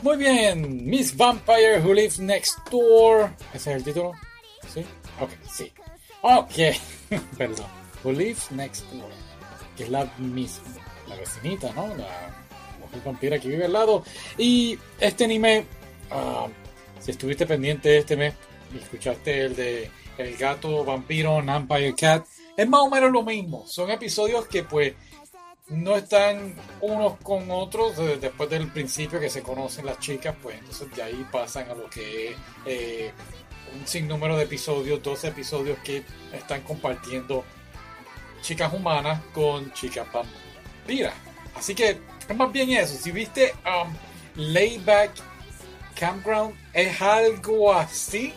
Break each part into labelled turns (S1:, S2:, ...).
S1: Muy bien, Miss Vampire Who Lives Next Door. ¿Ese es el título? ¿Sí? Ok, sí. Ok, perdón. Who Lives Next Door. Que es la Miss, la vecinita, ¿no? La mujer vampira que vive al lado. Y este anime, ah, si estuviste pendiente este mes y escuchaste el de El gato vampiro, Vampire Cat, es más o menos lo mismo. Son episodios que pues no están unos con otros eh, después del principio que se conocen las chicas, pues entonces de ahí pasan a lo que es eh, un sinnúmero de episodios, 12 episodios que están compartiendo chicas humanas con chicas vampiras. Así que es más bien eso. Si viste um, Layback Campground, es algo así.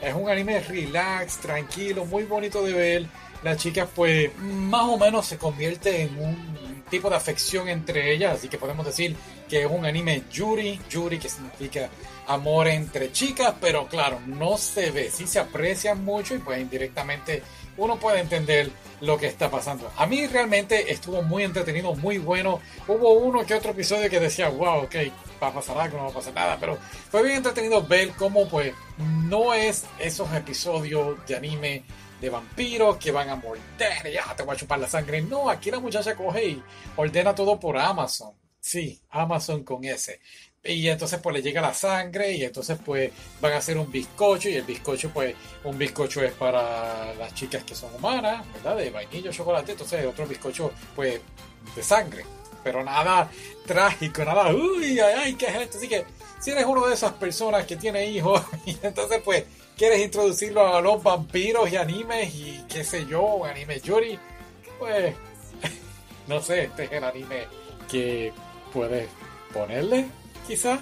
S1: Es un anime relax, tranquilo, muy bonito de ver. Las chicas pues más o menos se convierte en un tipo de afección entre ellas, así que podemos decir que es un anime Yuri, Yuri que significa amor entre chicas, pero claro, no se ve, sí se aprecian mucho y pues indirectamente uno puede entender lo que está pasando. A mí realmente estuvo muy entretenido, muy bueno. Hubo uno que otro episodio que decía, wow, ok, va a pasar algo, no va a pasar nada, pero fue bien entretenido ver cómo pues no es esos episodios de anime de vampiros que van a morder y ya te voy a chupar la sangre. No, aquí la muchacha coge y ordena todo por Amazon. Sí, Amazon con ese. Y entonces pues le llega la sangre y entonces pues van a hacer un bizcocho y el bizcocho pues un bizcocho es para las chicas que son humanas, ¿verdad? De vainilla, chocolate, entonces otro bizcocho pues de sangre. Pero nada trágico, nada, uy, ay, ay, ¿qué es esto? Así que si eres uno de esas personas que tiene hijos y entonces pues quieres introducirlo a los vampiros y animes y qué sé yo, anime Yuri, pues no sé, este es el anime que puedes ponerle, quizás.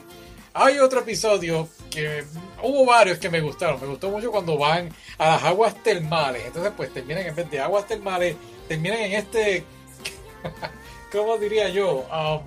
S1: Hay otro episodio que hubo varios que me gustaron. Me gustó mucho cuando van a las aguas termales. Entonces, pues terminan en vez de aguas termales, terminan en este. ¿Cómo diría yo? Um,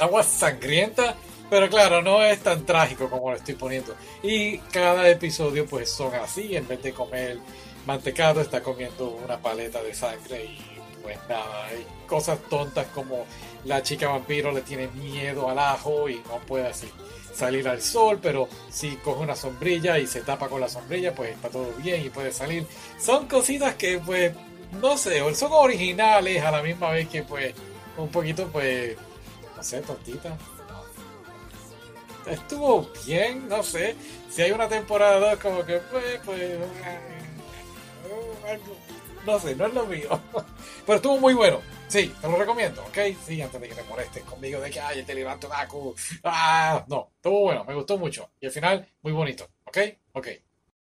S1: aguas sangrientas pero claro, no es tan trágico como lo estoy poniendo. Y cada episodio pues son así, en vez de comer mantecado está comiendo una paleta de sangre y pues nada, hay cosas tontas como la chica vampiro le tiene miedo al ajo y no puede así salir al sol, pero si coge una sombrilla y se tapa con la sombrilla, pues está todo bien y puede salir. Son cositas que pues no sé, son originales a la misma vez que pues un poquito pues no sé, tontitas estuvo bien, no sé. Si hay una temporada como que, pues, pues. No sé, no es lo mío. Pero estuvo muy bueno. Sí, te lo recomiendo, ¿ok? Sí, antes de que te molestes conmigo de que, ay, te levanto Daku. Ah, no, estuvo bueno, me gustó mucho. Y al final, muy bonito, ¿ok? Ok.